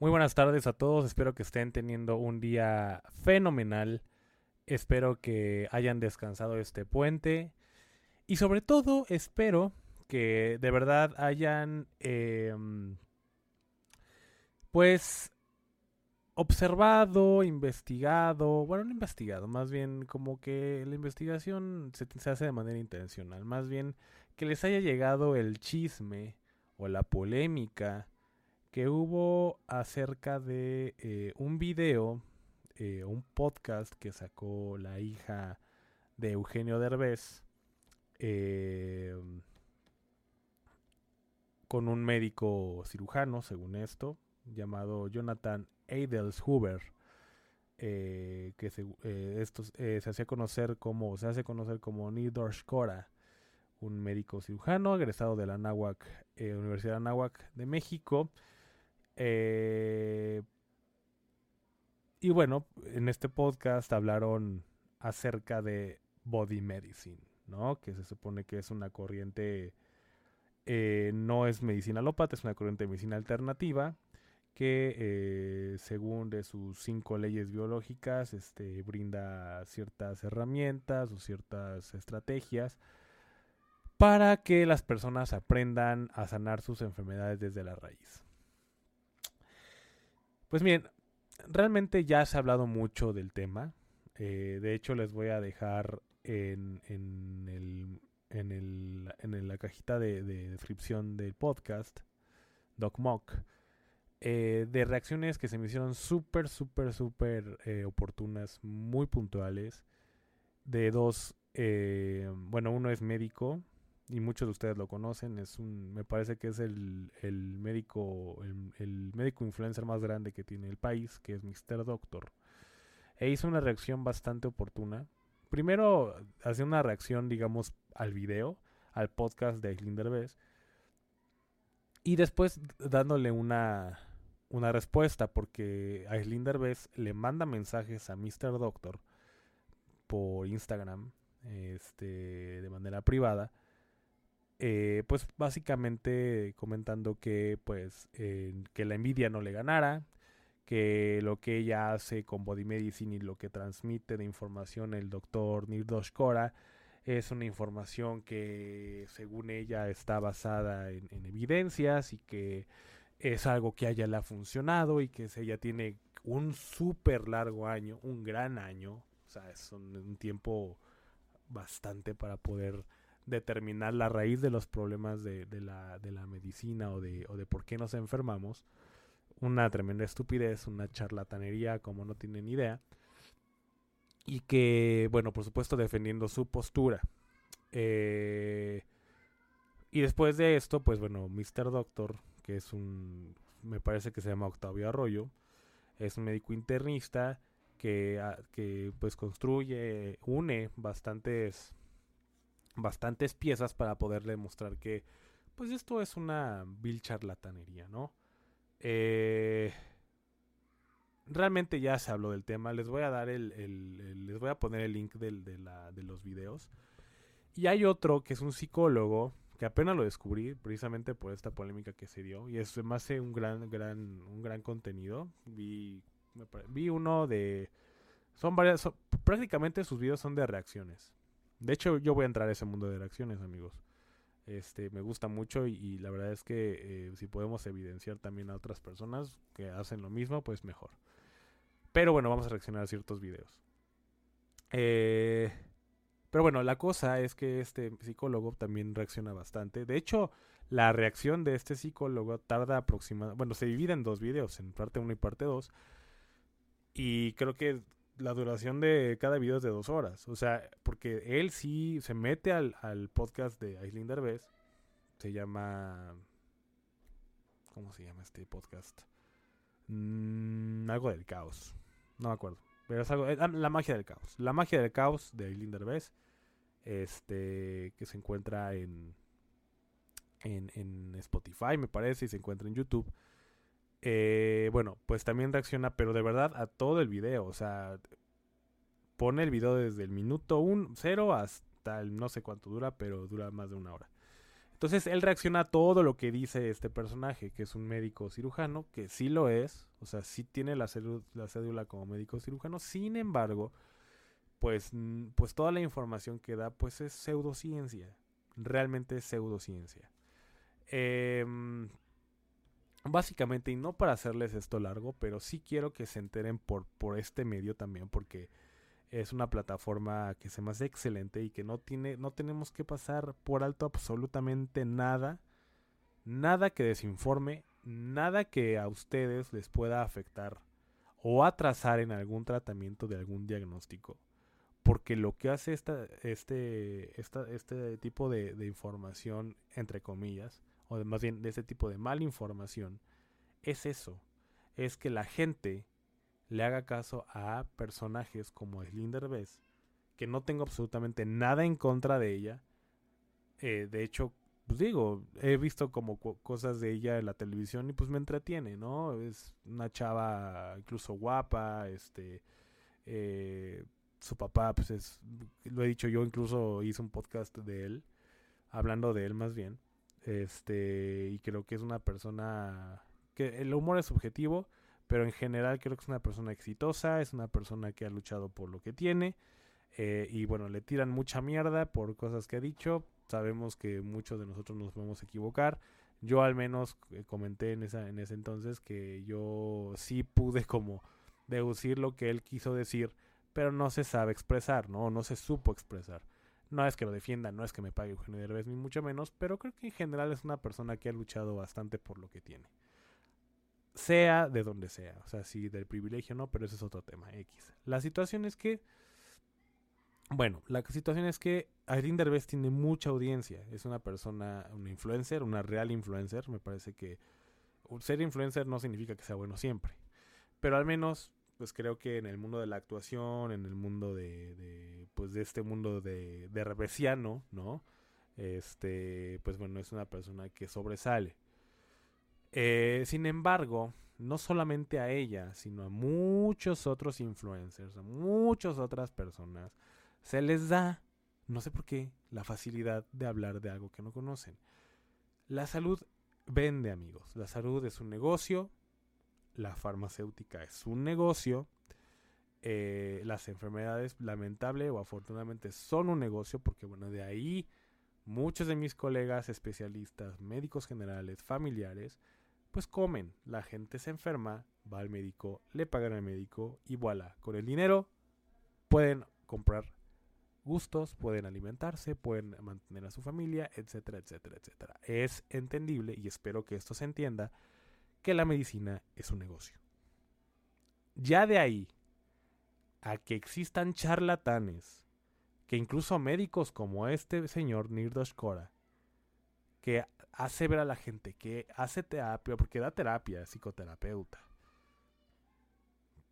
Muy buenas tardes a todos. Espero que estén teniendo un día fenomenal. Espero que hayan descansado este puente. Y sobre todo, espero que de verdad hayan, eh, pues, observado, investigado, bueno, no investigado, más bien como que la investigación se, se, hace de manera intencional, más bien que les haya llegado el chisme o la polémica que hubo acerca de eh, un video, eh, un podcast que sacó la hija de Eugenio Derbez eh, con un médico cirujano, según esto, llamado Jonathan Adels Hoover, eh, que se, se hacía conocer como, se hace conocer como Nidor Shkora, un médico cirujano egresado de la Anáhuac, Universidad Anáhuac de México. Y bueno, en este podcast hablaron acerca de body medicine, ¿no? Que se supone que es una corriente, no es medicina alópata, es una corriente de medicina alternativa que eh, según de sus cinco leyes biológicas este, brinda ciertas herramientas o ciertas estrategias para que las personas aprendan a sanar sus enfermedades desde la raíz. Pues bien, realmente ya se ha hablado mucho del tema. Eh, de hecho, les voy a dejar en, en, el, en, el, en la cajita de, de descripción del podcast, DocMock, eh, de reacciones que se me hicieron súper, súper, súper eh, oportunas, muy puntuales, de dos, eh, bueno, uno es médico y muchos de ustedes lo conocen, es un, me parece que es el, el médico, el, el, médico influencer más grande que tiene el país, que es Mr. Doctor. E hizo una reacción bastante oportuna. Primero, hace una reacción, digamos, al video, al podcast de Aislinn Derbez. Y después dándole una, una respuesta porque Aislinn Derbez le manda mensajes a Mr. Doctor por Instagram este, de manera privada. Eh, pues básicamente comentando que pues que la envidia no le ganara, que lo que ella hace con Body Medicine y lo que transmite de información el doctor Nirdosh Kora es una información que según ella está basada en, en evidencias y que es algo que a ella le ha funcionado y que ella tiene un súper largo año, un gran año, o sea, es un, tiempo bastante para poder determinar la raíz de los problemas de, de, la, de la, medicina o de, o de por qué nos enfermamos. Una tremenda estupidez, una charlatanería como no tienen idea. Y que, bueno, por supuesto defendiendo su postura. Eh, y después de esto, pues bueno, Mr. Doctor que es un, me parece que se llama Octavio Arroyo, es un médico internista que, que pues construye, une bastantes, bastantes piezas para poder demostrar que pues esto es una vil charlatanería, ¿no? Eh, realmente ya se habló del tema. Les voy a dar el, el, el les voy a poner el link del, de, la, de los videos. Y hay otro que es un psicólogo que apenas lo descubrí precisamente por esta polémica que se dio y es más un gran gran un gran contenido vi vi uno de son varias son, prácticamente sus videos son de reacciones de hecho yo voy a entrar a ese mundo de reacciones amigos este me gusta mucho y, la verdad es que eh, si podemos evidenciar también a otras personas que hacen lo mismo pues mejor pero bueno vamos a reaccionar a ciertos videos eh pero bueno, la cosa es que este psicólogo también reacciona bastante. De hecho, la reacción de este psicólogo tarda aproximadamente... Bueno, se divide en dos videos, en parte 1 y parte 2. Y creo que la duración de cada video es de dos horas. O sea, porque él sí se mete al, al podcast de Aislinn Derbez. Se llama... ¿Cómo se llama este podcast? Mm, algo del caos. No me acuerdo. Pero es algo. Ah, la magia del caos. La magia del caos de Linder Bess. Este. Que se encuentra en, en. En Spotify, me parece. Y se encuentra en YouTube. Eh, bueno, pues también reacciona, pero de verdad a todo el video. O sea, pone el video desde el minuto 0 hasta el no sé cuánto dura, pero dura más de una hora. Entonces él reacciona a todo lo que dice este personaje, que es un médico cirujano, que sí lo es, o sea, sí tiene la, la cédula como médico cirujano, sin embargo, pues, pues toda la información que da, pues es pseudociencia, realmente es pseudociencia. Em, básicamente, y no para hacerles esto largo, pero sí quiero que se enteren por, por este medio también, porque es una plataforma que se me hace excelente y que no tiene, no tenemos que pasar por alto absolutamente nada, nada que desinforme, nada que a ustedes les pueda afectar o atrasar en algún tratamiento de algún diagnóstico. Porque lo que hace esta, este, esta, este tipo de, de información, entre comillas, o más bien de este tipo de malinformación, es eso. Es que la gente le haga caso a personajes como Slinder Bess, que no tengo absolutamente nada en contra de ella. Eh, de hecho, pues digo, he visto como cosas de ella en la televisión y pues me entretiene, ¿no? Es una chava incluso guapa, este, eh, su papá, pues es, lo he dicho yo, incluso hice un podcast de él, hablando de él más bien, este, y creo que es una persona que el humor es subjetivo, pero en general creo que es una persona exitosa, es una persona que ha luchado por lo que tiene. Eh, y bueno, le tiran mucha mierda por cosas que ha dicho. Sabemos que muchos de nosotros nos podemos equivocar. Yo al menos eh, comenté en, esa, en ese entonces que yo sí pude como deducir lo que él quiso decir, pero no se sabe expresar, ¿no? No se supo expresar. No es que lo defienda, no es que me pague Eugenio Derbez, ni mucho menos, pero creo que en general es una persona que ha luchado bastante por lo que tiene sea de donde sea. O sea, si del privilegio no, pero ese es otro tema, X. La situación es que, bueno, la situación es que Irene Derbez tiene mucha audiencia. Es una persona, una influencer, una real influencer. Me parece que ser influencer no significa que sea bueno siempre. Pero al menos, pues creo que en el mundo de la actuación, en el mundo de, pues de este mundo de, de rebesiano, ¿no? Este, pues bueno, es una persona que sobresale. Eh, sin embargo, no solamente a ella, sino a muchos otros influencers, a muchas otras personas, se les da, no sé por qué, la facilidad de hablar de algo que no conocen. La salud vende, amigos. La salud es un negocio, la farmacéutica es un negocio, eh, las enfermedades, lamentable o afortunadamente, son un negocio, porque bueno, de ahí muchos de mis colegas especialistas, médicos generales, familiares, pues comen. La gente se enferma, va al médico, le pagan al médico y voilà. Con el dinero pueden comprar gustos, pueden alimentarse, pueden mantener a su familia, etcétera, etcétera, etcétera. Es entendible y espero que esto se entienda que la medicina es un negocio. Ya de ahí a que existan charlatanes, que incluso médicos como este señor Nirdosh Kora, que hace ver a la gente que hace terapia, porque da terapia, psicoterapeuta.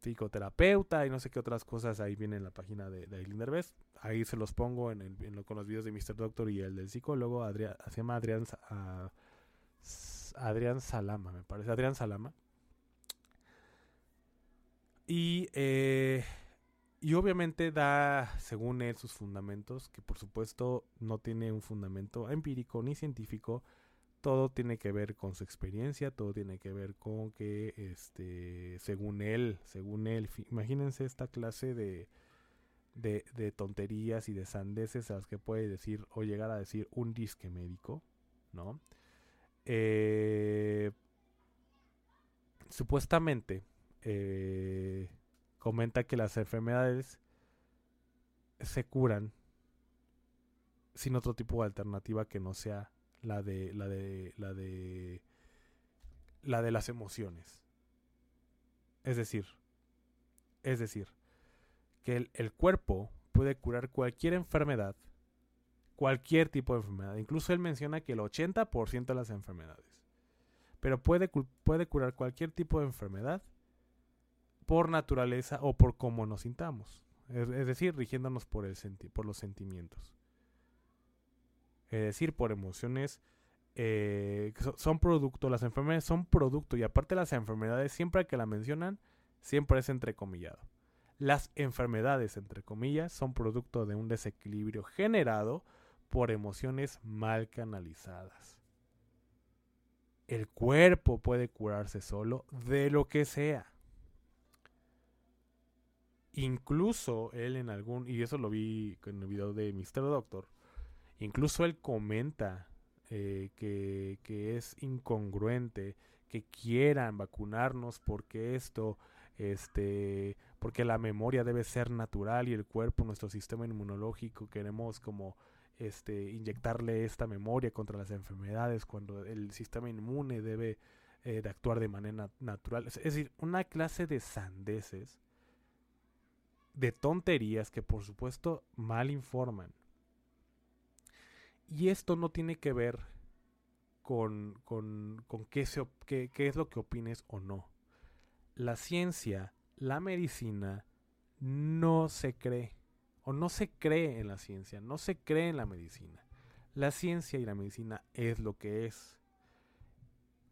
Psicoterapeuta y no sé qué otras cosas ahí viene en la página de, de Aileen Ahí se los pongo con los videos de Mr. Doctor y el del psicólogo. Se llama Adrián, uh, Adrián Salama, me parece. Adrián Salama. Y eh, y obviamente da, según él, sus fundamentos, que por supuesto no tiene un fundamento empírico ni científico. Todo tiene que ver con su experiencia, todo tiene que ver con que, este, según él, según él, imagínense esta clase de, de, de tonterías y de sandeces a las que puede decir o llegar a decir un disque médico, ¿no? Eh, supuestamente, eh, comenta que las enfermedades se curan sin otro tipo de alternativa que no sea la de la de la de la de las emociones. Es decir, es decir, que el, el cuerpo puede curar cualquier enfermedad, cualquier tipo de enfermedad. Incluso él menciona que el 80% de las enfermedades pero puede, puede curar cualquier tipo de enfermedad por naturaleza o por cómo nos sintamos. Es, decir, rigiéndonos por, el por los sentimientos. Es decir, por emociones eh, son, producto, las enfermedades son producto y aparte las enfermedades siempre que la mencionan, siempre es entrecomillado. Las enfermedades, entre comillas, son producto de un desequilibrio generado por emociones mal canalizadas. El cuerpo puede curarse solo de lo que sea. Incluso él en algún, y eso lo vi en el video de Mr. Doctor, incluso él comenta eh, que, que, es incongruente que quieran vacunarnos porque esto, este, porque la memoria debe ser natural y el cuerpo, nuestro sistema inmunológico, queremos como este, inyectarle esta memoria contra las enfermedades cuando el sistema inmune debe eh, de actuar de manera natural. Es decir, una clase de sandeces de tonterías que por supuesto mal informan. Y esto no tiene que ver con, con, con qué, se, qué, qué es lo que opines o no. La ciencia, la medicina, no se cree. O no se cree en la ciencia, no se cree en la medicina. La ciencia y la medicina es lo que es.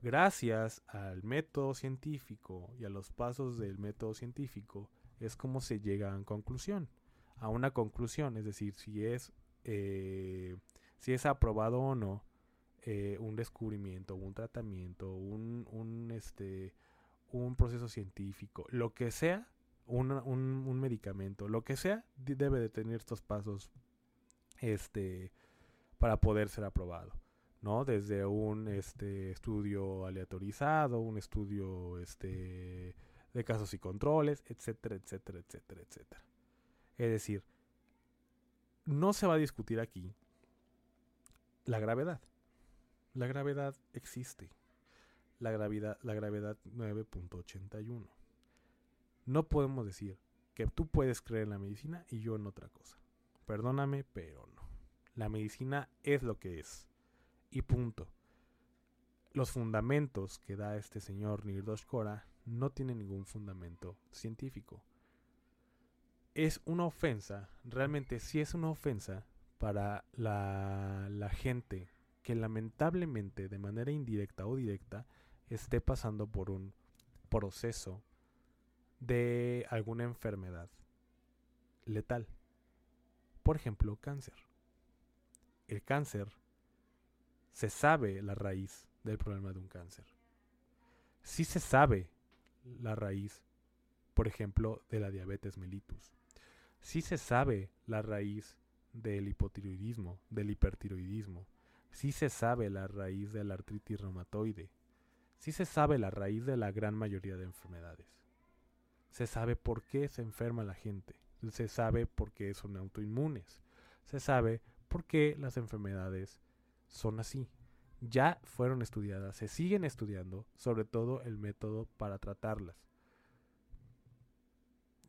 Gracias al método científico y a los pasos del método científico, es como se llega a conclusión. A una conclusión, es decir, si es, eh, si es aprobado o no eh, un descubrimiento, un tratamiento, un, un, este, un proceso científico, lo que sea, un, un, medicamento, lo que sea, debe de tener estos pasos este, para poder ser aprobado. ¿no? Desde un este, estudio aleatorizado, un estudio este, de casos y controles, etcétera, etcétera, etcétera, etcétera. Es decir, no se va a discutir aquí la gravedad. La gravedad existe. La gravedad, la gravedad 9.81. No podemos decir que tú puedes creer en la medicina y yo en otra cosa. Perdóname, pero no. La medicina es lo que es. Y punto. Los fundamentos que da este señor Nirdosh Kora no tiene ningún fundamento científico. Es una ofensa, realmente sí es una ofensa para la, la gente que lamentablemente de manera indirecta o directa esté pasando por un proceso de alguna enfermedad letal. Por ejemplo, cáncer. El cáncer se sabe la raíz del problema de un cáncer. Sí se sabe la raíz, por ejemplo, de la diabetes mellitus. Sí se sabe la raíz del hipotiroidismo, del hipertiroidismo. Sí se sabe la raíz de la artritis reumatoide. Sí se sabe la raíz de la gran mayoría de enfermedades. Se sabe por qué se enferma la gente. Se sabe por qué son autoinmunes. Se sabe por qué las enfermedades son así ya fueron estudiadas, se siguen estudiando, sobre todo el método para tratarlas.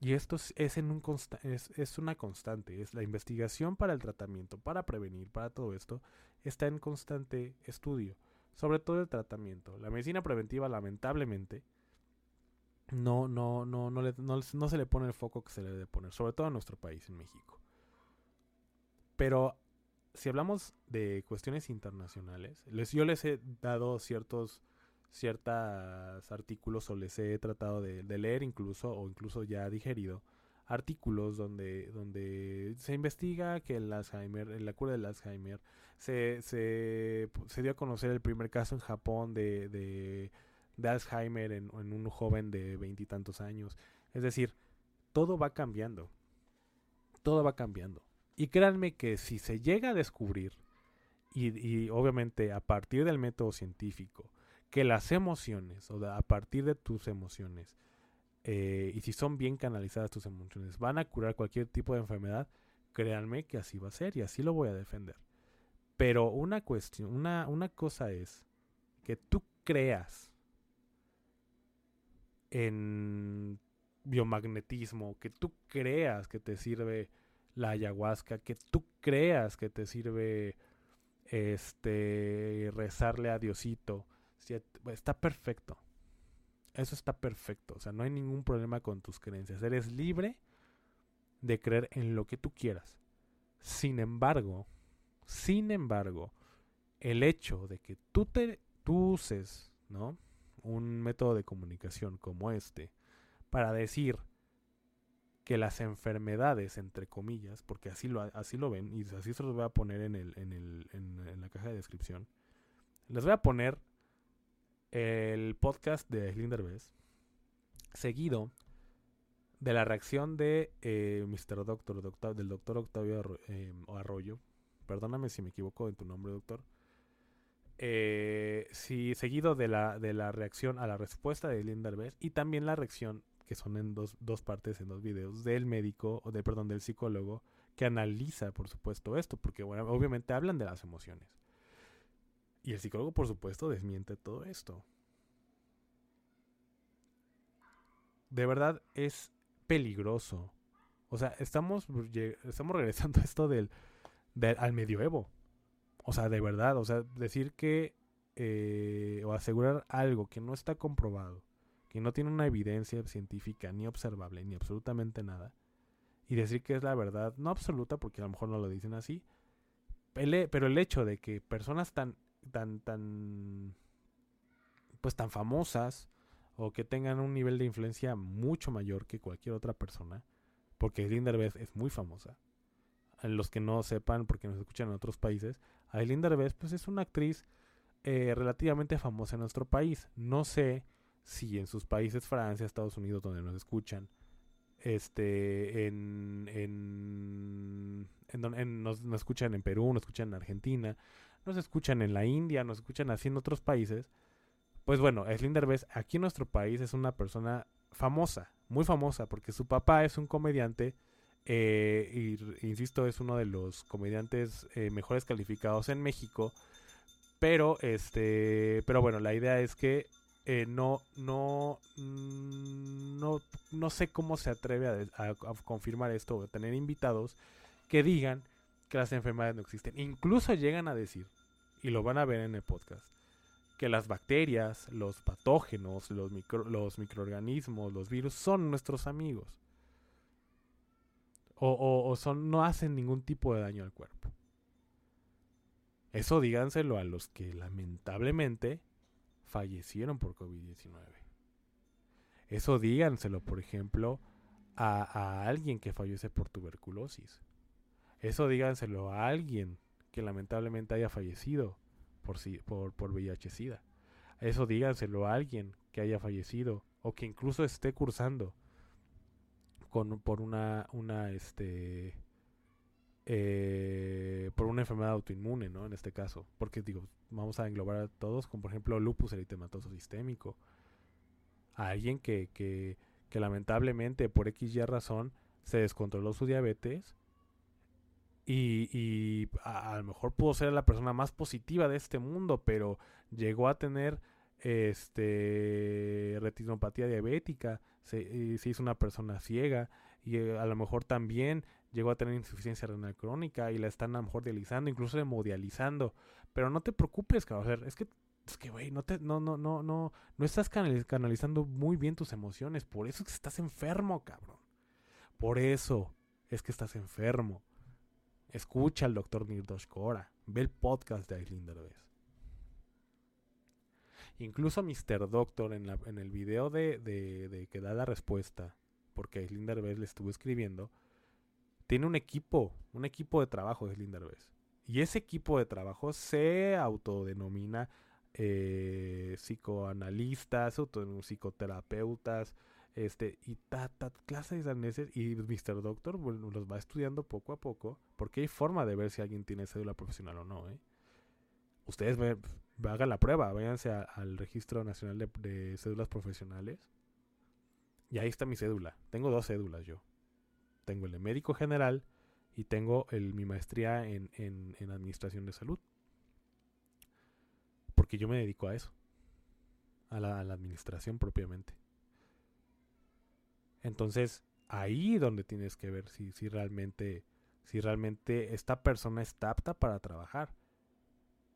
Y esto es, en un es, es, una constante, es la investigación para el tratamiento, para prevenir, para todo esto, está en constante estudio, sobre todo el tratamiento. La medicina preventiva, lamentablemente, no, no, no, no, no, no se le pone el foco que se le debe poner, sobre todo en nuestro país, en México. Pero si hablamos de cuestiones internacionales, les, yo les he dado ciertos ciertos artículos o les he tratado de, leer incluso o incluso ya digerido artículos donde donde se investiga que el Alzheimer, la cura del Alzheimer se, se, se dio a conocer el primer caso en Japón de, de, de Alzheimer en, en un joven de veintitantos años. Es decir, todo va cambiando. Todo va cambiando. Y créanme que si se llega a descubrir, y, obviamente a partir del método científico, que las emociones, o a partir de tus emociones, eh, y si son bien canalizadas tus emociones, van a curar cualquier tipo de enfermedad, créanme que así va a ser y así lo voy a defender. Pero una cuestión, una, una cosa es que tú creas en biomagnetismo, que tú creas que te sirve la ayahuasca, que tú creas que te sirve este rezarle a Diosito, está perfecto. Eso está perfecto. O sea, no hay ningún problema con tus creencias. Eres libre de creer en lo que tú quieras. Sin embargo, sin embargo, el hecho de que tú te tú uses, ¿no? Un método de comunicación como este para decir que las enfermedades, entre comillas, porque así lo, así lo ven, y así se los voy a poner en, el, en, el, en, la caja de descripción, les voy a poner el podcast de Slinder Bess, seguido de la reacción de eh, Mr. Doctor, del doctor Octavio eh, Arroyo. Perdóname si me equivoco en tu nombre, doctor. Eh, seguido de la, de la reacción a la respuesta de Linder Bess y también la reacción que son en dos, dos partes en dos videos, del médico, o de, perdón, del psicólogo, que analiza, por supuesto, esto, porque bueno, obviamente hablan de las emociones. Y el psicólogo, por supuesto, desmiente todo esto. De verdad es peligroso. O sea, estamos, estamos regresando a esto del, al medioevo. O sea, de verdad, o sea, decir que eh, o asegurar algo que no está comprobado que no tiene una evidencia científica ni observable ni absolutamente nada, y decir que es la verdad, no absoluta porque a lo mejor no lo dicen así, pero el hecho de que personas tan, tan, tan, pues tan famosas o que tengan un nivel de influencia mucho mayor que cualquier otra persona, porque Linda Derbez es muy famosa. Los que no sepan, porque nos escuchan en otros países, Aileen Derbez pues es una actriz eh, relativamente famosa en nuestro país. No sé si en sus países, Francia, Estados Unidos, donde nos escuchan, este, en, en, en, nos, escuchan en Perú, nos escuchan en Argentina, nos escuchan en la India, nos escuchan así en otros países, pues bueno, Slinder Derbez aquí en nuestro país es una persona famosa, muy famosa, porque su papá es un comediante, eh, y insisto, es uno de los comediantes eh, mejores calificados en México, pero este, pero bueno, la idea es que eh, no, no, mm, no, no sé cómo se atreve a, confirmar esto o tener invitados que digan que las enfermedades no existen. Incluso llegan a decir, y lo van a ver en el podcast, que las bacterias, los patógenos, los, los microorganismos, los virus son nuestros amigos. O, o, son, no hacen ningún tipo de daño al cuerpo. Eso díganselo a los que lamentablemente fallecieron por COVID-19. Eso díganselo, por ejemplo, a, alguien que fallece por tuberculosis. Eso díganselo a alguien que lamentablemente haya fallecido por, por, por VIH-Sida. Eso díganselo a alguien que haya fallecido o que incluso esté cursando por una, una, este, eh, por una enfermedad autoinmune, ¿no? En este caso. Porque digo, vamos a englobar a todos, como por ejemplo lupus eritematoso sistémico. A alguien que, que, que lamentablemente por X y razón se descontroló su diabetes y, y a, lo mejor pudo ser la persona más positiva de este mundo, pero llegó a tener este retinopatía diabética, se, se hizo una persona ciega y eh, a lo mejor también llegó a tener insuficiencia renal crónica y la están a lo mejor dializando, incluso hemodializando. Pero no te preocupes, cabrón. es que, es que, güey, no, te, no, no, no, no, no estás canalizando muy bien tus emociones. Por eso es que estás enfermo, cabrón. Por eso es que estás enfermo. Escucha al doctor Nirdosh Kora. Ve el podcast de Aileen Derbez. Incluso Mr. Doctor en, la, en el video de, que da la respuesta, porque Aileen Derbez le estuvo escribiendo, tiene un equipo, un equipo de trabajo de Linda Y ese equipo de trabajo se autodenomina eh, psicoanalistas, psicoterapeutas, este, y ta, ta, clases de y Mr. Doctor los va estudiando poco a poco, porque hay forma de ver si alguien tiene cédula profesional o no, ¿eh? Ustedes hagan la prueba, váyanse al Registro Nacional de, de Cédulas Profesionales, y ahí está mi cédula. Tengo dos cédulas yo tengo el de médico general y tengo el, mi maestría en, en, administración de salud. Porque yo me dedico a eso, a la, administración propiamente. Entonces, ahí donde tienes que ver si, si realmente si realmente esta persona está apta para trabajar.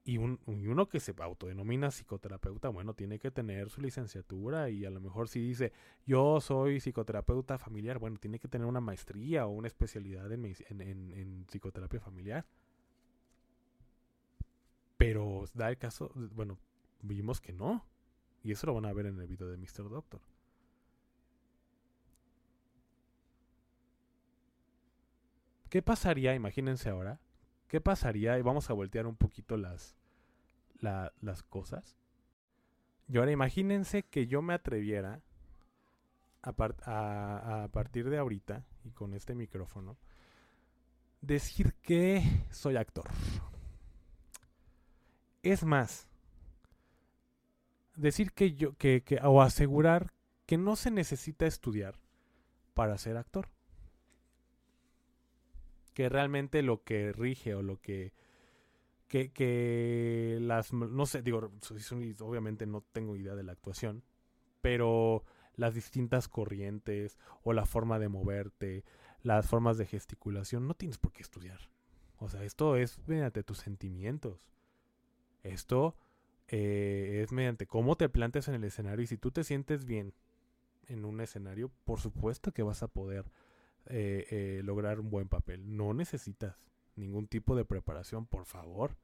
Y, un, uno que se autodenomina psicoterapeuta, bueno, tiene que tener su licenciatura y a lo mejor si dice, yo soy psicoterapeuta familiar, bueno, tiene que tener una maestría o una especialidad en- en psicoterapia familiar. Pero da el caso, bueno, vimos que no. Y eso lo van a ver en el video de Mr. Doctor. ¿Qué pasaría, imagínense ahora, qué pasaría, y vamos a voltear un poquito las, la- las cosas. Y ahora imagínense que yo me atreviera a- a partir de ahorita y con este micrófono decir que soy actor. Es más, decir que yo, que, que, o asegurar que no se necesita estudiar para ser actor. Que realmente lo que rige o lo que que, que las no sé digo obviamente no tengo idea de la actuación pero las distintas corrientes o la forma de moverte las formas de gesticulación no tienes por qué estudiar. O sea esto es mediante tus sentimientos. Esto eh, es mediante cómo te plantes en el escenario y si tú te sientes bien en un escenario por supuesto que vas a poder eh, eh, lograr un buen papel. No necesitas ningún tipo de preparación, por favor.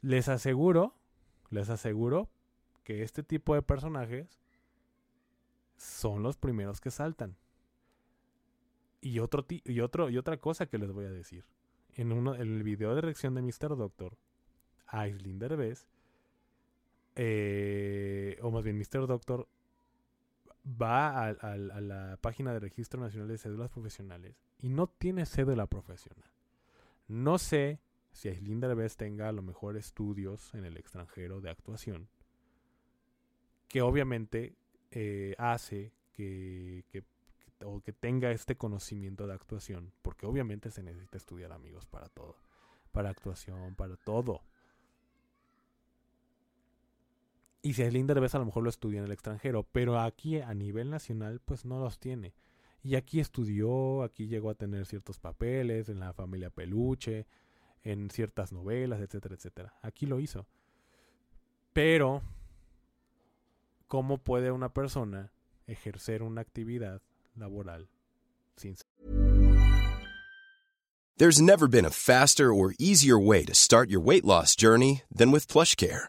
Les aseguro, les aseguro que este tipo de personajes son los primeros que saltan. Y otro y otro y otra cosa que les voy a decir. En uno en el video de reacción de Mr. Doctor, Aislinn Derbez, eh, o más bien Mr. Doctor va al- a la página de Registro Nacional de Cédulas Profesionales y no tiene cédula profesional. No sé si Aislinn Derbez tenga a lo mejor estudios en el extranjero de actuación, que obviamente eh, hace que, que- o que tenga este conocimiento de actuación, porque obviamente se necesita estudiar amigos para todo, para actuación, para todo. Y si Aislinn Derbez a lo mejor lo estudia en el extranjero, pero aquí a nivel nacional pues no los tiene. Y aquí estudió, aquí llegó a tener ciertos papeles en la familia Peluche, en ciertas novelas, etcétera, etcétera. Aquí lo hizo. Pero, ¿cómo puede una persona ejercer una actividad laboral sin There's never been a faster or easier way to start your weight loss journey than with PlushCare.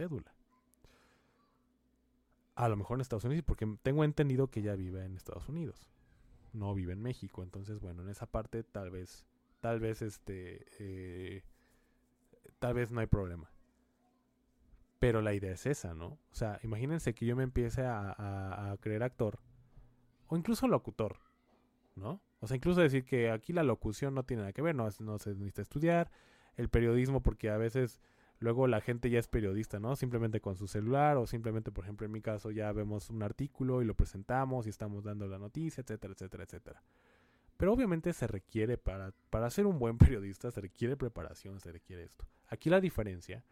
Cédula. A lo mejor en Estados Unidos, porque tengo entendido que ella vive en Estados Unidos. No vive en México. Entonces, bueno, en esa parte tal vez, tal vez este, eh, tal vez no hay problema. Pero la idea es esa, ¿no? O sea, imagínense que yo me empiece a, creer actor. O incluso locutor, ¿no? O sea, incluso decir que aquí la locución no tiene nada que ver, no, no se necesita estudiar. El periodismo, porque a veces luego la gente ya es periodista, ¿no? Simplemente con su celular o simplemente, por ejemplo, en mi caso ya vemos un artículo y lo presentamos y estamos dando la noticia, etcétera, etcétera, etcétera. Pero obviamente se requiere para, para ser un buen periodista, se requiere preparación, se requiere esto. Aquí la diferencia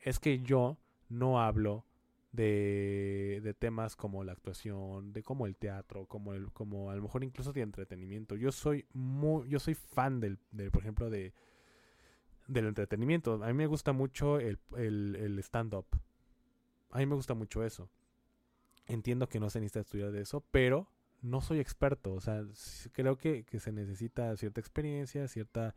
es que yo no hablo de, de temas como la actuación, de como el teatro, como el, como a lo mejor incluso de entretenimiento. Yo soy muy, yo soy fan del, del por ejemplo, de del entretenimiento. A mí me gusta mucho el, el, stand-up. A mí me gusta mucho eso. Entiendo que no se necesita estudiar de eso, pero no soy experto. O sea, creo que, que se necesita cierta experiencia, cierta,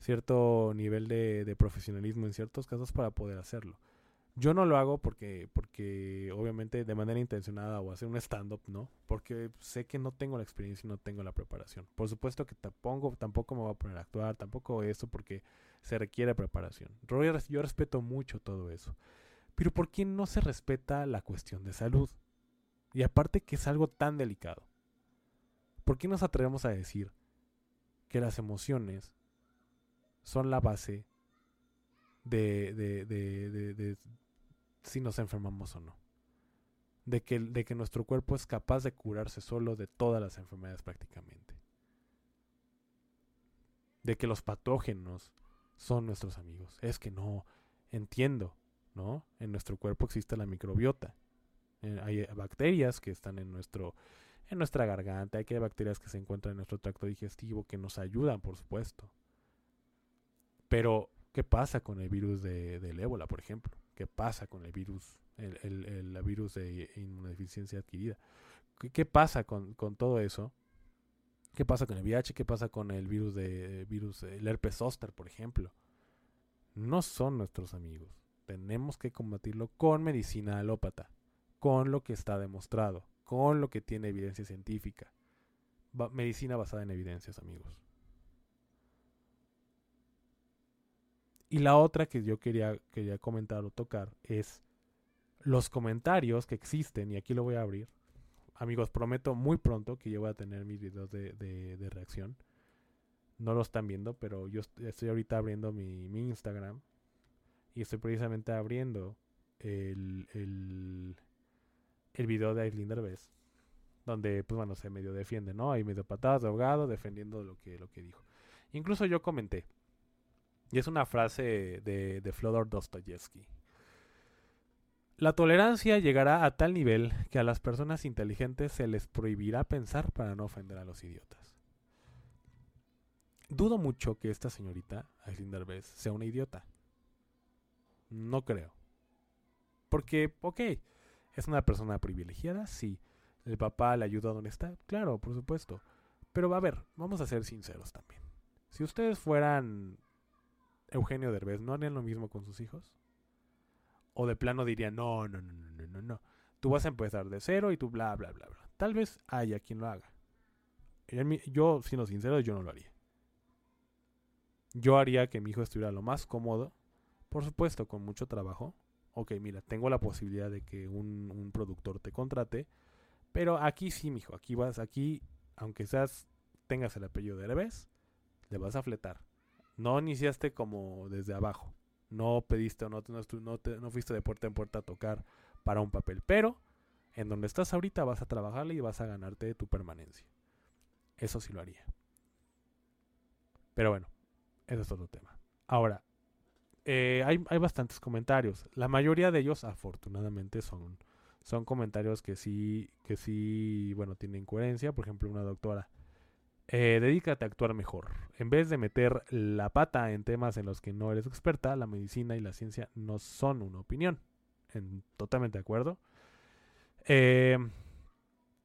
cierto nivel de, de profesionalismo en ciertos casos para poder hacerlo. Yo no lo hago porque, porque obviamente de manera intencionada o hacer un stand-up, ¿no? Porque sé que no tengo la experiencia y no tengo la preparación. Por supuesto que tampoco, tampoco me voy a poner a actuar, tampoco eso porque se requiere preparación. Yo respeto mucho todo eso. Pero ¿por qué no se respeta la cuestión de salud? Y aparte que es algo tan delicado. ¿Por qué nos atrevemos a decir que las emociones son la base de, de, de, de si nos enfermamos o no. De que, de que nuestro cuerpo es capaz de curarse solo de todas las enfermedades prácticamente. De que los patógenos son nuestros amigos. Es que no entiendo, ¿no? En nuestro cuerpo existe la microbiota. Eh, hay bacterias que están en nuestro en nuestra garganta, hay que bacterias que se encuentran en nuestro tracto digestivo que nos ayudan, por supuesto. Pero, ¿qué pasa con el virus de, del ébola, por ejemplo? qué pasa con el virus, el, el, virus de inmunodeficiencia adquirida. ¿Qué, pasa con, todo eso? ¿Qué pasa con el VIH? ¿Qué pasa con el virus de virus, el herpes zóster, por ejemplo? No son nuestros amigos. Tenemos que combatirlo con medicina alópata, con lo que está demostrado, con lo que tiene evidencia científica. medicina basada en evidencias, amigos. Y la otra que yo quería, quería comentar o tocar es los comentarios que existen, y aquí lo voy a abrir. Amigos, prometo muy pronto que yo voy a tener mis videos de, de, reacción. No lo están viendo, pero yo estoy ahorita abriendo mi, mi Instagram. Y estoy precisamente abriendo el, el, el video de Aislinn Derbez. Donde, pues bueno, se medio defiende, ¿no? Hay medio patadas de ahogado defendiendo lo que, lo que dijo. Incluso yo comenté. Y es una frase de, de Fyodor Dostoyevsky. La tolerancia llegará a tal nivel que a las personas inteligentes se les prohibirá pensar para no ofender a los idiotas. Dudo mucho que esta señorita, Aislinn Derbez, sea una idiota. No creo. Porque, ok, es una persona privilegiada, sí. El papá le ayuda donde está, claro, por supuesto. Pero a ver, vamos a ser sinceros también. Si ustedes fueran Eugenio Derbez no harían lo mismo con sus hijos? O de plano dirían, no, no, no, no, no, no. Tú vas a empezar de cero y tú bla, bla, bla, bla. Tal vez haya quien lo haga. Yo, siendo sincero, yo no lo haría. Yo haría que mi hijo estuviera lo más cómodo, por supuesto, con mucho trabajo. Ok, mira, tengo la posibilidad de que un, productor te contrate, pero aquí sí, mijo, aquí vas, aquí, aunque seas, tengas el apellido de Derbez, le vas a fletar. No iniciaste como desde abajo. No pediste o no, no, no fuiste de puerta en puerta a tocar para un papel. Pero en donde estás ahorita vas a trabajarle y vas a ganarte tu permanencia. Eso sí lo haría. Pero bueno, eso es otro tema. Ahora, eh, hay, hay, bastantes comentarios. La mayoría de ellos, afortunadamente, son, son comentarios que sí, que sí, bueno, tienen coherencia. Por ejemplo, una doctora eh, dedícate a actuar mejor. En vez de meter la pata en temas en los que no eres experta, la medicina y la ciencia no son una opinión. En, totalmente de acuerdo. Eh,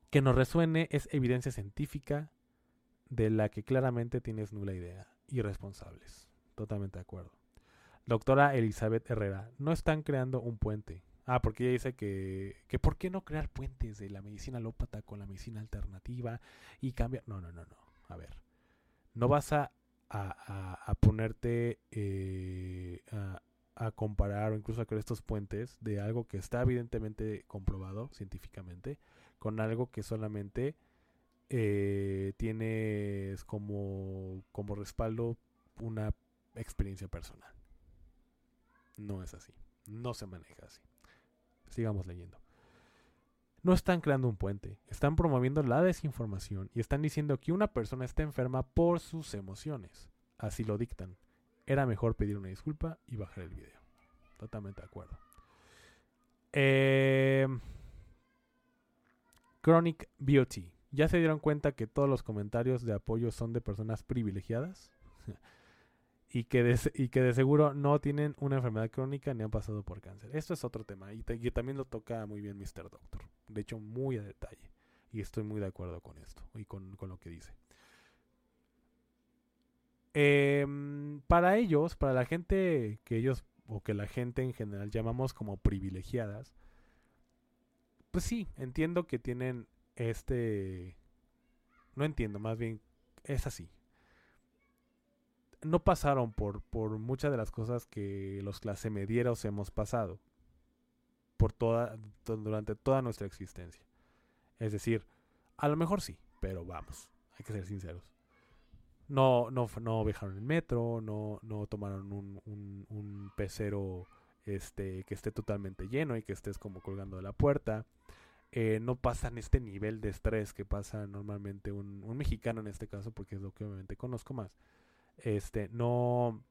que nos resuene es evidencia científica de la que claramente tienes nula idea. Irresponsables. Totalmente de acuerdo. Doctora Elizabeth Herrera, no están creando un puente. Ah, porque ella dice que, que ¿por qué no crear puentes de la medicina alópata con la medicina alternativa y cambiar? No, no, no, no a ver, no vas a, a, ponerte eh, a, comparar o incluso a crear estos puentes de algo que está evidentemente comprobado científicamente con algo que solamente eh, tienes como, como respaldo una experiencia personal. No es así. No se maneja así. Sigamos leyendo no están creando un puente, están promoviendo la desinformación y están diciendo que una persona está enferma por sus emociones. Así lo dictan. Era mejor pedir una disculpa y bajar el video. Totalmente de acuerdo. Eh, Chronic Beauty. ¿Ya se dieron cuenta que todos los comentarios de apoyo son de personas privilegiadas? y que, de, y que de seguro no tienen una enfermedad crónica ni han pasado por cáncer. Esto es otro tema y, también lo toca muy bien Mr. Doctor. De hecho, muy a detalle. Y estoy muy de acuerdo con esto y con, lo que dice. Em, para ellos, para la gente que ellos o que la gente en general llamamos como privilegiadas, pues sí, entiendo que tienen este... No entiendo, más bien es así. No pasaron por, por muchas de las cosas que los clase medieros hemos pasado por toda, durante toda nuestra existencia. Es decir, a lo mejor sí, pero vamos, hay que ser sinceros. No, no, no viajaron en metro, no, no tomaron un, un, un pecero este, que esté totalmente lleno y que estés como colgando de la puerta. Eh, no pasan este nivel de estrés que pasa normalmente un, un, mexicano en este caso, porque es lo que obviamente conozco más. Este, no,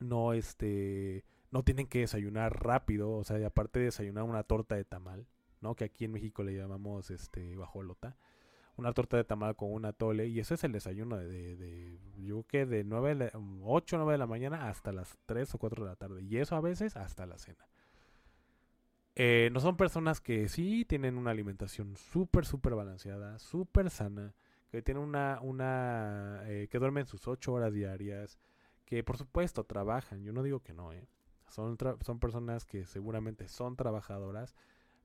no, este, no tienen que desayunar rápido, o sea, aparte de desayunar una torta de tamal, ¿no? Que aquí en México le llamamos, este, bajolota. Una torta de tamal con una tole, y ese es el desayuno de, de, yo que de 9, 8 o 9 de la mañana hasta las 3 o 4 de la tarde, y eso a veces hasta la cena. Eh, no son personas que sí tienen una alimentación súper, súper balanceada, súper sana, que tienen una, una, eh, que duermen sus 8 horas diarias, que por supuesto trabajan, yo no digo que no, ¿eh? Son, son personas que seguramente son trabajadoras,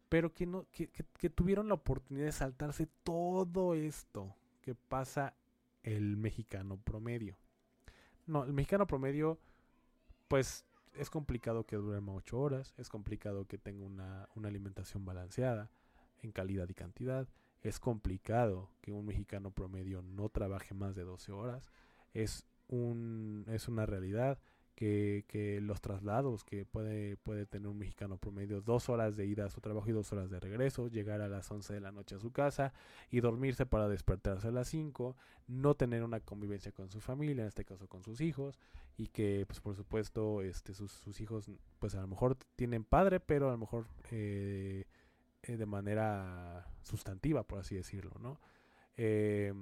pero que, no, que, que, tuvieron la oportunidad de saltarse todo esto que pasa el mexicano promedio. No, el mexicano promedio, pues es complicado que duerma 8 horas, es complicado que tenga una, una, alimentación balanceada en calidad y cantidad, es complicado que un mexicano promedio no trabaje más de 12 horas, es, un, es una realidad que, que los traslados que puede, puede tener un mexicano promedio, dos horas de ida a su trabajo y dos horas de regreso, llegar a las 11 de la noche a su casa y dormirse para despertarse a las 5, no tener una convivencia con su familia, en este caso con sus hijos, y que pues por supuesto este, sus, sus hijos pues a lo mejor tienen padre, pero a lo mejor eh, eh, de manera sustantiva, por así decirlo, ¿no? Eh,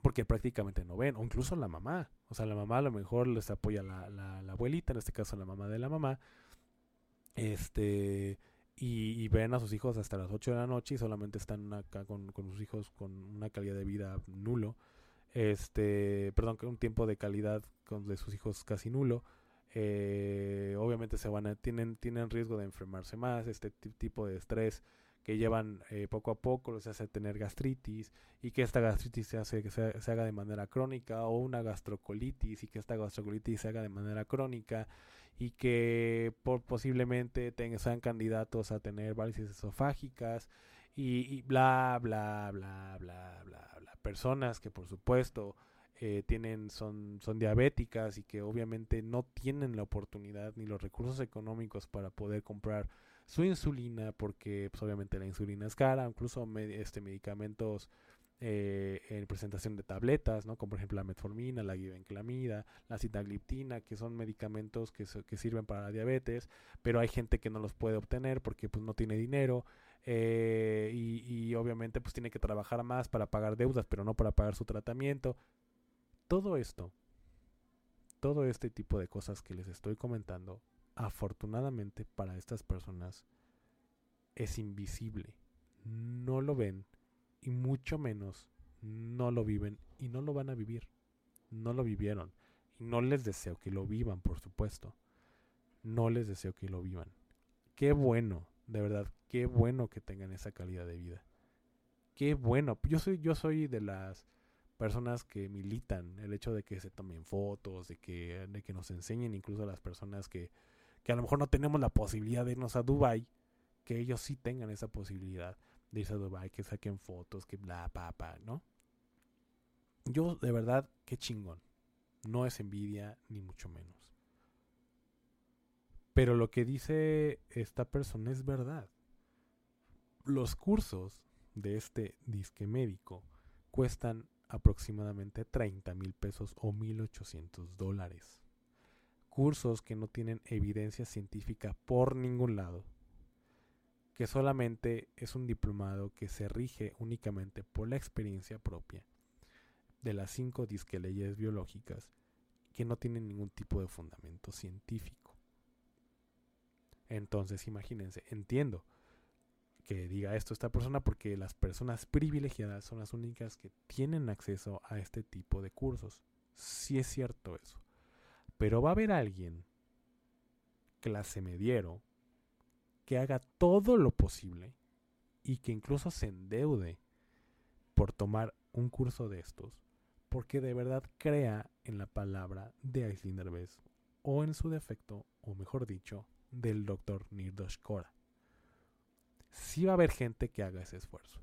porque prácticamente no ven, o incluso la mamá. O sea, la mamá a lo mejor les apoya la, la, la abuelita, en este caso la mamá de la mamá. Este. Y, ven a sus hijos hasta las 8 de la noche y solamente están acá con, con, sus hijos con una calidad de vida nulo. Este, perdón, un tiempo de calidad con de sus hijos casi nulo. Eh, obviamente se van a, tienen, tienen riesgo de enfermarse más, este tipo de estrés que llevan eh, poco a poco los hace tener gastritis y que esta gastritis se hace que se, se, haga de manera crónica o una gastrocolitis y que esta gastrocolitis se haga de manera crónica y que por posiblemente tengan, sean candidatos a tener varices esofágicas y, y bla bla bla bla bla bla. Personas que por supuesto eh, tienen son son diabéticas y que obviamente no tienen la oportunidad ni los recursos económicos para poder comprar su insulina, porque pues, obviamente la insulina es cara, incluso este, medicamentos eh, en presentación de tabletas, ¿no? como por ejemplo la metformina, la glibenclamida, la sitagliptina, que son medicamentos que, que sirven para la diabetes, pero hay gente que no los puede obtener porque pues, no tiene dinero. Eh, y, y obviamente pues tiene que trabajar más para pagar deudas, pero no para pagar su tratamiento. Todo esto, todo este tipo de cosas que les estoy comentando, afortunadamente para estas personas es invisible. No lo ven y mucho menos no lo viven y no lo van a vivir. No lo vivieron. Y no les deseo que lo vivan, por supuesto. No les deseo que lo vivan. Qué bueno, de verdad, qué bueno que tengan esa calidad de vida. Qué bueno. Yo soy, yo soy de las personas que militan el hecho de que se tomen fotos, de que, de que nos enseñen incluso a las personas que, que a lo mejor no tenemos la posibilidad de irnos a Dubai, que ellos sí tengan esa posibilidad de irse a Dubai, que saquen fotos, que bla, pa, pa, ¿no? Yo, de verdad, qué chingón. No es envidia, ni mucho menos. Pero lo que dice esta persona es verdad. Los cursos de este disque médico cuestan aproximadamente 30 mil pesos o 1.800 dólares cursos que no tienen evidencia científica por ningún lado, que solamente es un diplomado que se rige únicamente por la experiencia propia de las cinco disque leyes biológicas que no tienen ningún tipo de fundamento científico. Entonces, imagínense, entiendo que diga esto esta persona porque las personas privilegiadas son las únicas que tienen acceso a este tipo de cursos. Si sí es cierto eso. Pero va a haber alguien clase mediero que haga todo lo posible y que incluso se endeude por tomar un curso de estos, porque de verdad crea en la palabra de Aislinn Derbez, o en su defecto, o mejor dicho, del doctor Nirdosh Kora. Sí va a haber gente que haga ese esfuerzo.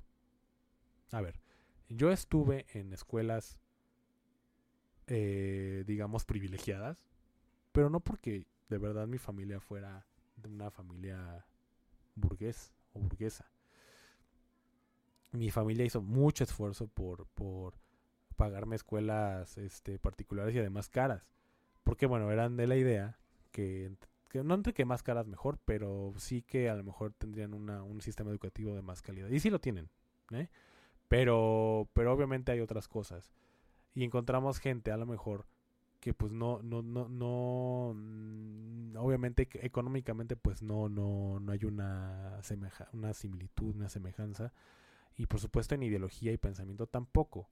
A ver, yo estuve en escuelas, eh, digamos, privilegiadas, pero no porque de verdad mi familia fuera de una familia burgués o burguesa. Mi familia hizo mucho esfuerzo por, por pagarme escuelas este, particulares y además caras. Porque bueno, eran de la idea que, no entre que más caras mejor, pero sí que a lo mejor tendrían una, un sistema educativo de más calidad. Y sí lo tienen, ¿eh? Pero, pero obviamente hay otras cosas. Y encontramos gente a lo mejor que pues no, no, no, no, mm, obviamente económicamente pues no, no, no hay una, semeja, una similitud, una semejanza. Y por supuesto en ideología y pensamiento tampoco.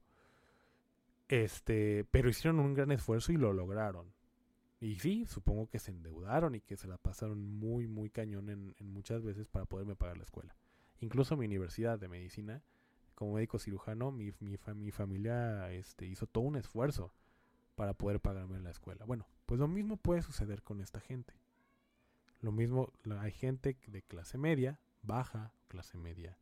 Este, pero hicieron un gran esfuerzo y lo lograron. Y sí, supongo que se endeudaron y que se la pasaron muy, muy cañón en, en muchas veces para poderme pagar la escuela. Incluso mi universidad de medicina, como médico cirujano, mi, mi, mi familia este, hizo todo un esfuerzo para poder pagarme la escuela. Bueno, pues lo mismo puede suceder con esta gente. Lo mismo, hay gente de clase media, baja, clase media,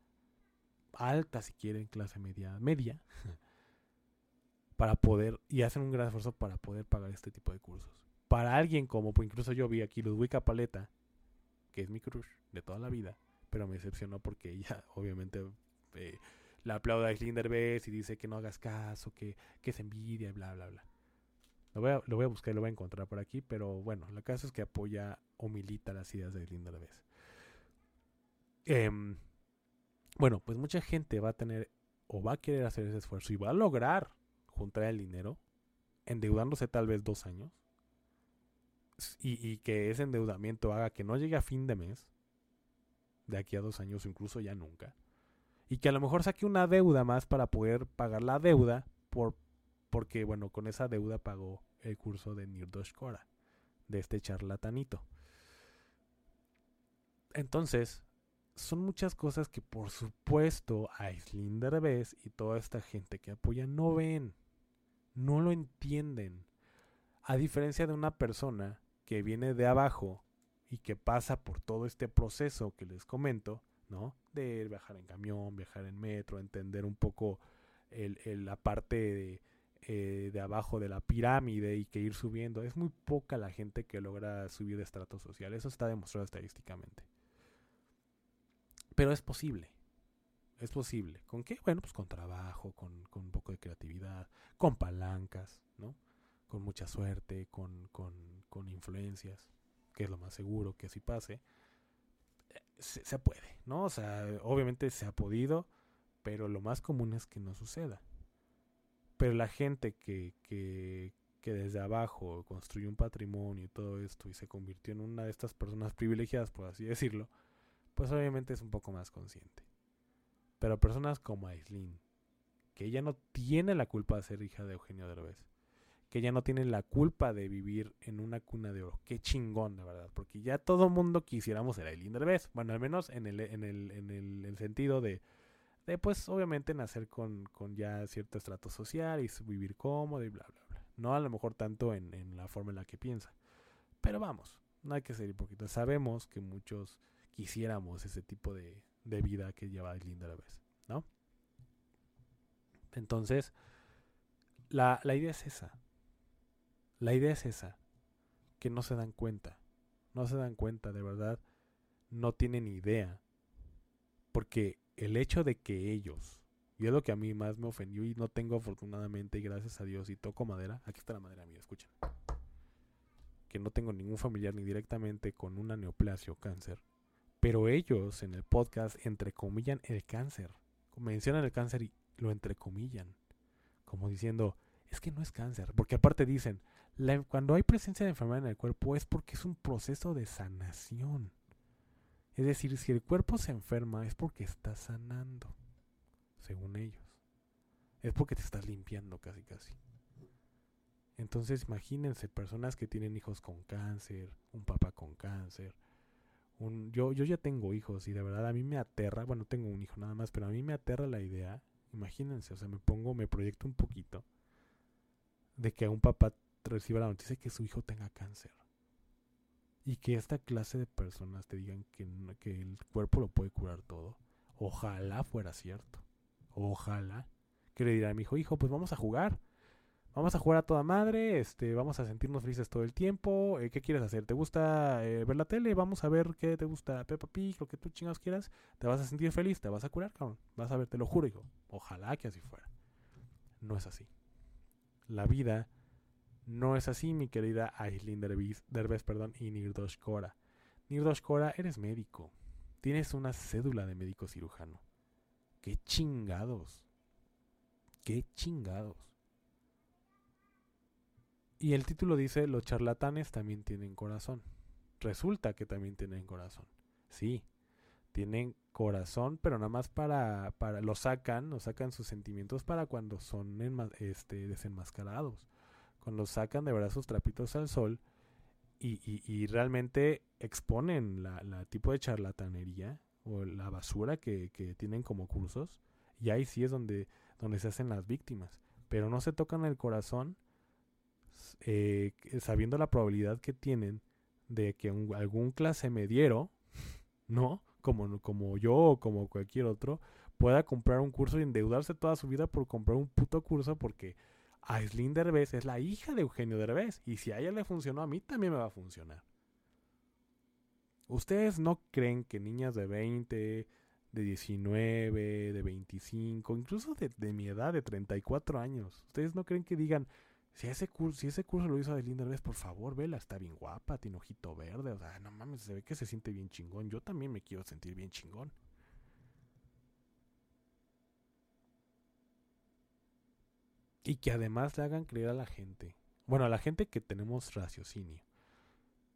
alta si quieren, clase media, media, para poder, y hacen un gran esfuerzo para poder pagar este tipo de cursos. Para alguien como, pues incluso yo vi aquí Ludwika Paleta, que es mi crush de toda la vida, pero me decepcionó porque ella obviamente eh, la aplauda a Slinderbest y dice que no hagas caso, que, que es envidia, bla, bla, bla. Lo voy, a, lo voy a buscar y lo voy a encontrar por aquí, pero bueno, la caso es que apoya o milita las ideas de Linda la vez. Em, bueno, pues mucha gente va a tener o va a querer hacer ese esfuerzo y va a lograr juntar el dinero, endeudándose tal vez dos años, y, y, que ese endeudamiento haga que no llegue a fin de mes, de aquí a dos años o incluso ya nunca, y que a lo mejor saque una deuda más para poder pagar la deuda por porque bueno, con esa deuda pagó el curso de Nirdosh Kora, de este charlatanito. Entonces, son muchas cosas que por supuesto Aislinn Derbez y toda esta gente que apoya no ven, no lo entienden. A diferencia de una persona que viene de abajo y que pasa por todo este proceso que les comento, ¿no? De viajar en camión, viajar en metro, entender un poco el, la parte de, eh, de abajo de la pirámide y que ir subiendo. Es muy poca la gente que logra subir de estrato social. Eso está demostrado estadísticamente. Pero es posible. Es posible. ¿Con qué? Bueno, pues con trabajo, con, un poco de creatividad, con palancas, ¿no? Con mucha suerte, con, con, influencias, que es lo más seguro que así pase. Se, se puede, ¿no? O sea, obviamente se ha podido, pero lo más común es que no suceda. Pero la gente que, que, que desde abajo construyó un patrimonio y todo esto y se convirtió en una de estas personas privilegiadas, por así decirlo, pues obviamente es un poco más consciente. Pero personas como Aislinn, que ella no tiene la culpa de ser hija de Eugenio Derbez, que ella no tiene la culpa de vivir en una cuna de oro. Qué chingón, de verdad, porque ya todo mundo quisiéramos ser Aislinn Derbez. Bueno, al menos en el, en el, en el sentido de de pues obviamente nacer con, con ya cierto estrato social y vivir cómodo y bla, bla, bla. No a lo mejor tanto en, en la forma en la que piensa. Pero vamos, no hay que ser hipócritas. Sabemos que muchos quisiéramos ese tipo de, de vida que lleva Linda a la vez, ¿no? Entonces, la, la idea es esa. La idea es esa. Que no se dan cuenta. No se dan cuenta, de verdad. No tienen idea. Porque el hecho de que ellos, y es lo que a mí más me ofendió y no tengo afortunadamente y gracias a Dios y toco madera, aquí está la madera mía, escuchen, que no tengo ningún familiar ni directamente con una neoplasia o cáncer, pero ellos en el podcast entrecomillan el cáncer, mencionan el cáncer y lo entrecomillan, como diciendo, es que no es cáncer, porque aparte dicen, cuando hay presencia de enfermedad en el cuerpo es porque es un proceso de sanación. Es decir, si el cuerpo se enferma es porque está sanando, según ellos. Es porque te estás limpiando casi casi. Entonces imagínense personas que tienen hijos con cáncer, un papá con cáncer. Un, yo, yo ya tengo hijos y de verdad a mí me aterra, bueno, tengo un hijo nada más, pero a mí me aterra la idea, imagínense, o sea, me pongo, me proyecto un poquito de que un papá reciba la noticia de que su hijo tenga cáncer. Y que esta clase de personas te digan que, que el cuerpo lo puede curar todo. Ojalá fuera cierto. Ojalá. Que le dirá a mi hijo, hijo, pues vamos a jugar. Vamos a jugar a toda madre, este, vamos a sentirnos felices todo el tiempo. Eh, ¿Qué quieres hacer? ¿Te gusta eh, ver la tele? Vamos a ver qué te gusta, Peppa Pig, lo que tú chingados quieras. Te vas a sentir feliz, te vas a curar, cabrón. Vas a ver, te lo juro, hijo. Ojalá que así fuera. No es así. La vida no es así, mi querida Aislinn Derbez, perdón, y Nirdosh Kora. Nirdosh Kora, eres médico. Tienes una cédula de médico cirujano. ¡Qué chingados! ¡Qué chingados! Y el título dice, los charlatanes también tienen corazón. Resulta que también tienen corazón. Sí, tienen corazón, pero nada más para, para lo sacan, lo sacan sus sentimientos para cuando son este, desenmascarados cuando sacan de verdad sus trapitos al sol y, realmente exponen la, tipo de charlatanería o la basura que, tienen como cursos, y ahí sí es donde, donde se hacen las víctimas. Pero no se tocan el corazón eh, sabiendo la probabilidad que tienen de que algún clase mediero, ¿no? Como, como yo o como cualquier otro, pueda comprar un curso y endeudarse toda su vida por comprar un puto curso porque Aislinn Derbez es la hija de Eugenio Derbez. Y si a ella le funcionó, a mí también me va a funcionar. ¿Ustedes no creen que niñas de 20, de 19, de 25, incluso de, mi edad, de 34 años, ¿ustedes no creen que digan, si ese curso, si ese curso lo hizo Aislinn Derbez, por favor, vela, está bien guapa, tiene ojito verde, o sea, no mames, se ve que se siente bien chingón. Yo también me quiero sentir bien chingón. Y que además le hagan creer a la gente, bueno, a la gente que tenemos raciocinio.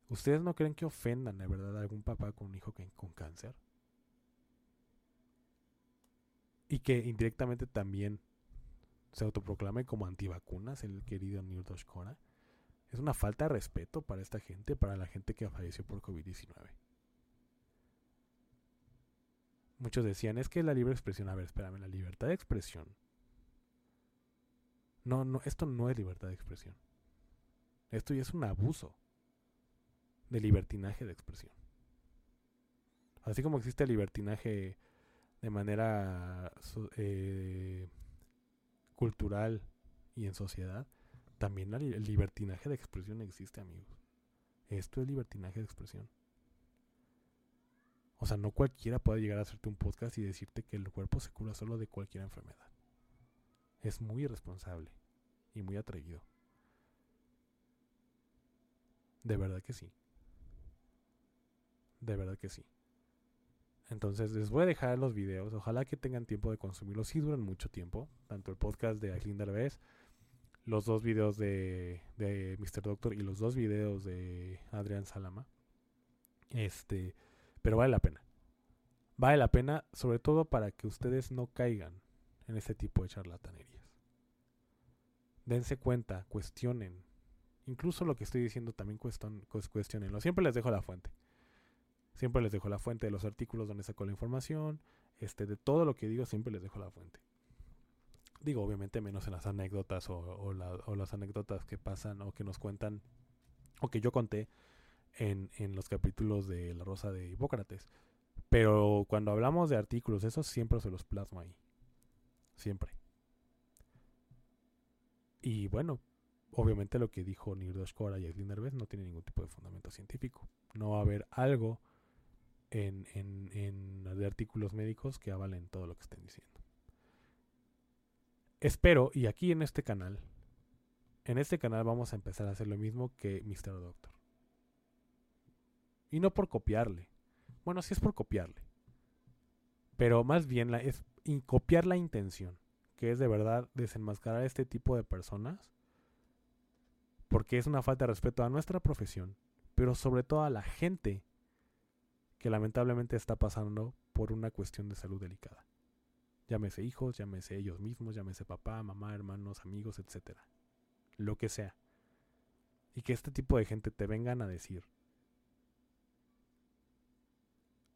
¿Ustedes no creen que ofendan de verdad a algún papá con un hijo con cáncer? Y que indirectamente también se autoproclame como antivacunas el querido Nirdosh Kora. Es una falta de respeto para esta gente, para la gente que falleció por COVID-19. Muchos decían, es que la libre expresión, a ver, espérame, la libertad de expresión no, no, esto no es libertad de expresión. Esto ya es un abuso de libertinaje de expresión. Así como existe el libertinaje de manera eh, cultural y en sociedad, también el libertinaje de expresión existe, amigos. Esto es libertinaje de expresión. O sea, no cualquiera puede llegar a hacerte un podcast y decirte que el cuerpo se cura solo de cualquier enfermedad es muy irresponsable y muy atrevido. De verdad que sí. De verdad que sí. Entonces les voy a dejar los videos. Ojalá que tengan tiempo de consumirlos. Sí duran mucho tiempo. Tanto el podcast de Aislinn Derbez, los dos videos de, de Mr. Doctor y los dos videos de Adrián Salama. Este, pero vale la pena. Vale la pena sobre todo para que ustedes no caigan en ese tipo de charlatanerías. Dense cuenta, cuestionen. Incluso lo que estoy diciendo también cuestionenlo. Siempre les dejo la fuente. Siempre les dejo la fuente de los artículos donde saco la información. Este, de todo lo que digo, siempre les dejo la fuente. Digo, obviamente menos en las anécdotas o, las anécdotas que pasan o que nos cuentan o que yo conté en, los capítulos de La Rosa de Hipócrates. Pero cuando hablamos de artículos, esos siempre se los plasmo ahí. Siempre. Y bueno, obviamente lo que dijo Nirdosh Kora y Aislinn no tiene ningún tipo de fundamento científico. No va a haber algo en, en, en de artículos médicos que avalen todo lo que estén diciendo. Espero, y aquí en este canal, en este canal vamos a empezar a hacer lo mismo que Mr. Doctor. Y no por copiarle. Bueno, sí es por copiarle. Pero más bien la, es copiar la intención, que es de verdad desenmascarar a este tipo de personas, porque es una falta de respeto a nuestra profesión, pero sobre todo a la gente que lamentablemente está pasando por una cuestión de salud delicada. Llámese hijos, llámese ellos mismos, llámese papá, mamá, hermanos, amigos, etc. Lo que sea. Y que este tipo de gente te vengan a decir.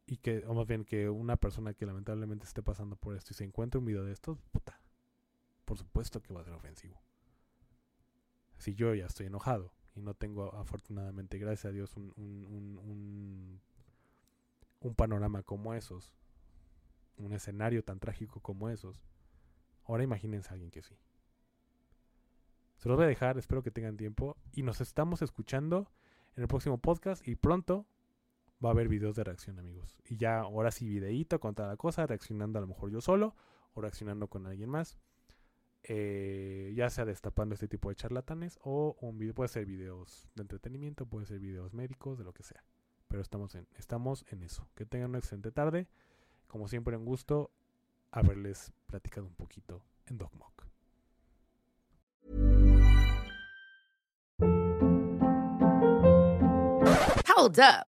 Y que, o más bien, que una persona que lamentablemente esté pasando por esto y se encuentre un video de estos, puta. Por supuesto que va a ser ofensivo. Si yo ya estoy enojado y no tengo, afortunadamente, gracias a Dios, un, un, un, un, un panorama como esos, un escenario tan trágico como esos, ahora imagínense a alguien que sí. Se los voy a dejar, espero que tengan tiempo y nos estamos escuchando en el próximo podcast y pronto va a haber videos de reacción, amigos. Y ya ahora sí, videíto con toda la cosa, reaccionando a lo mejor yo solo o reaccionando con alguien más. Eh, ya sea destapando este tipo de charlatanes o un video, puede ser videos de entretenimiento, puede ser videos médicos, de lo que sea. Pero estamos en, estamos en eso. Que tengan una excelente tarde. Como siempre, un gusto haberles platicado un poquito en Dogmok. Hold up.